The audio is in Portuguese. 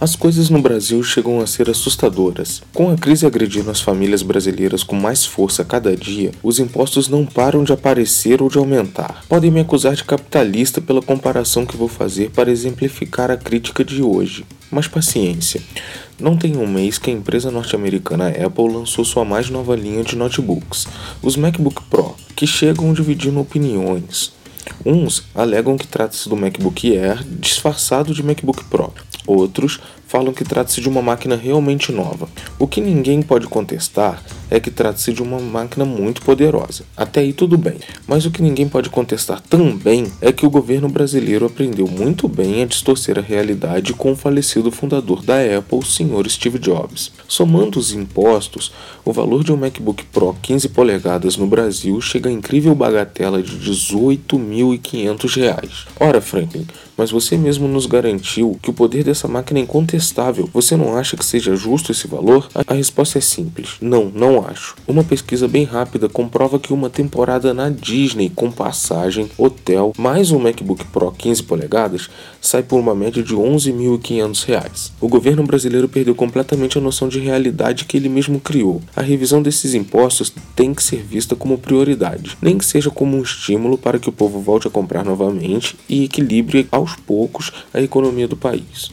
As coisas no Brasil chegam a ser assustadoras. Com a crise agredindo as famílias brasileiras com mais força cada dia, os impostos não param de aparecer ou de aumentar. Podem me acusar de capitalista pela comparação que vou fazer para exemplificar a crítica de hoje. Mas paciência. Não tem um mês que a empresa norte-americana Apple lançou sua mais nova linha de notebooks, os MacBook Pro, que chegam dividindo opiniões. Uns alegam que trata-se do MacBook Air disfarçado de MacBook Pro. Outros falam que trata-se de uma máquina realmente nova. O que ninguém pode contestar é que trata-se de uma máquina muito poderosa. Até aí tudo bem. Mas o que ninguém pode contestar também é que o governo brasileiro aprendeu muito bem a distorcer a realidade com o falecido fundador da Apple, o Sr. Steve Jobs. Somando os impostos, o valor de um MacBook Pro 15 polegadas no Brasil chega a incrível bagatela de R$ 18.500. Ora, Franklin, mas você mesmo nos garantiu que o poder dessa máquina é incontestável. Você não acha que seja justo esse valor? A resposta é simples: não, não acho. Uma pesquisa bem rápida comprova que uma temporada na Disney com passagem, hotel, mais um MacBook Pro 15 polegadas sai por uma média de R$ 11.500. O governo brasileiro perdeu completamente a noção de realidade que ele mesmo criou. A revisão desses impostos tem que ser vista como prioridade, nem que seja como um estímulo para que o povo volte a comprar novamente e equilibre aos poucos a economia do país.